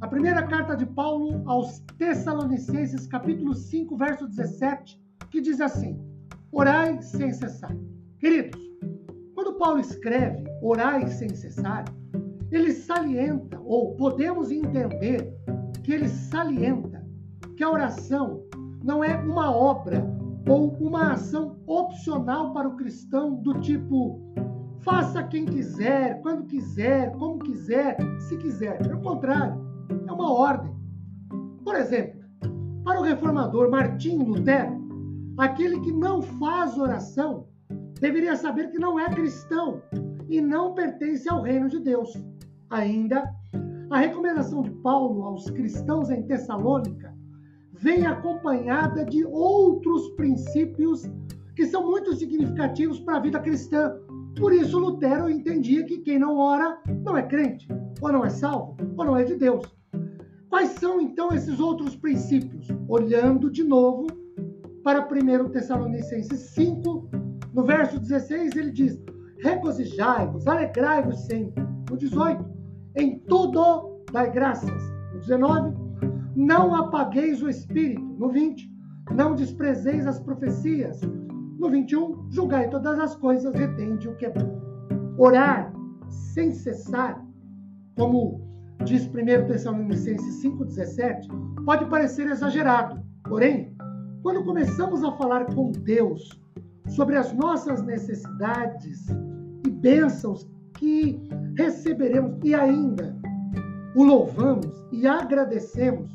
a primeira carta de Paulo aos Tessalonicenses, capítulo 5, verso 17, que diz assim: Orai sem cessar. Queridos, quando Paulo escreve orai sem cessar, ele salienta, ou podemos entender que ele salienta, que a oração não é uma obra ou uma ação opcional para o cristão do tipo faça quem quiser, quando quiser, como quiser, se quiser. Pelo contrário, é uma ordem. Por exemplo, para o reformador Martinho Lutero, aquele que não faz oração deveria saber que não é cristão e não pertence ao reino de Deus. Ainda, a recomendação de Paulo aos cristãos em Tessalônica vem acompanhada de outros princípios que são muito significativos para a vida cristã. Por isso, Lutero entendia que quem não ora não é crente, ou não é salvo, ou não é de Deus. Quais são então esses outros princípios? Olhando de novo para 1 Tessalonicenses 5, no verso 16, ele diz: Regozijai-vos, alegrai-vos sempre. No 18, em tudo dai graças. No 19, não apagueis o espírito. No 20, não desprezeis as profecias. No 21, julgai todas as coisas, retende o que é bom. Orar sem cessar, como diz 1 Tessalonicenses 5,17, pode parecer exagerado. Porém, quando começamos a falar com Deus sobre as nossas necessidades e bênçãos que receberemos e ainda o louvamos e agradecemos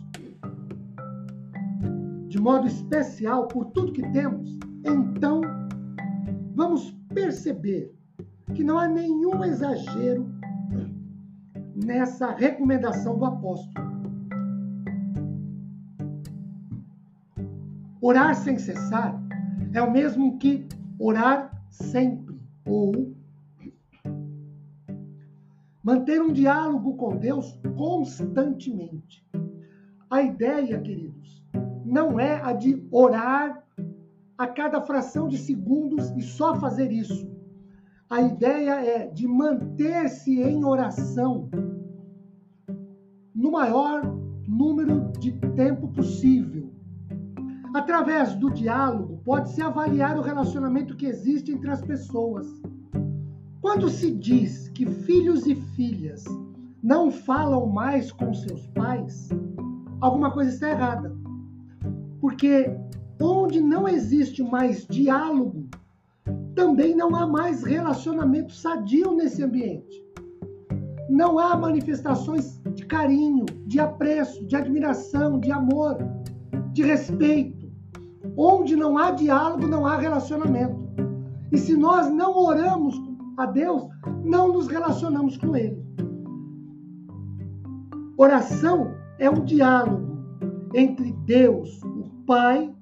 de modo especial por tudo que temos, então vamos perceber que não há nenhum exagero nessa recomendação do apóstolo. Orar sem cessar é o mesmo que orar sempre ou manter um diálogo com Deus constantemente. A ideia, queridos, não é a de orar a cada fração de segundos e só fazer isso. A ideia é de manter-se em oração no maior número de tempo possível. Através do diálogo, pode-se avaliar o relacionamento que existe entre as pessoas. Quando se diz que filhos e filhas não falam mais com seus pais, alguma coisa está errada. Porque onde não existe mais diálogo, também não há mais relacionamento sadio nesse ambiente. Não há manifestações de carinho, de apreço, de admiração, de amor, de respeito. Onde não há diálogo, não há relacionamento. E se nós não oramos a Deus, não nos relacionamos com Ele. Oração é um diálogo entre Deus, o Pai,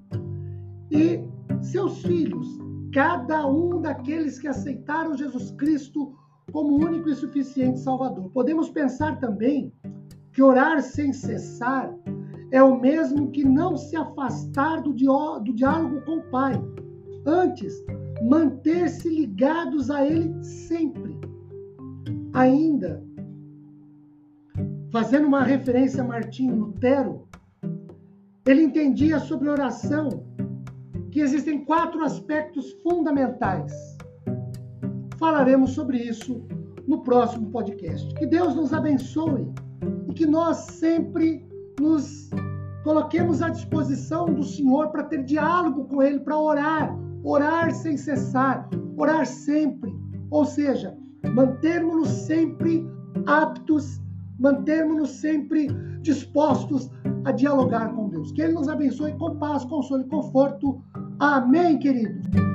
e seus filhos, cada um daqueles que aceitaram Jesus Cristo como único e suficiente Salvador. Podemos pensar também que orar sem cessar é o mesmo que não se afastar do, diálogo com o Pai. Antes, manter-se ligados a Ele sempre. Ainda, fazendo uma referência a Martinho Lutero, ele entendia sobre oração existem quatro aspectos fundamentais falaremos sobre isso no próximo podcast. Que Deus nos abençoe e que nós sempre nos coloquemos à disposição do Senhor para ter diálogo com Ele, para orar, orar sem cessar, orar sempre. Ou seja, mantermos-nos sempre aptos, mantermos-nos sempre dispostos a dialogar com Deus. Que Ele nos abençoe com paz, consolo e conforto. Amém, queridos.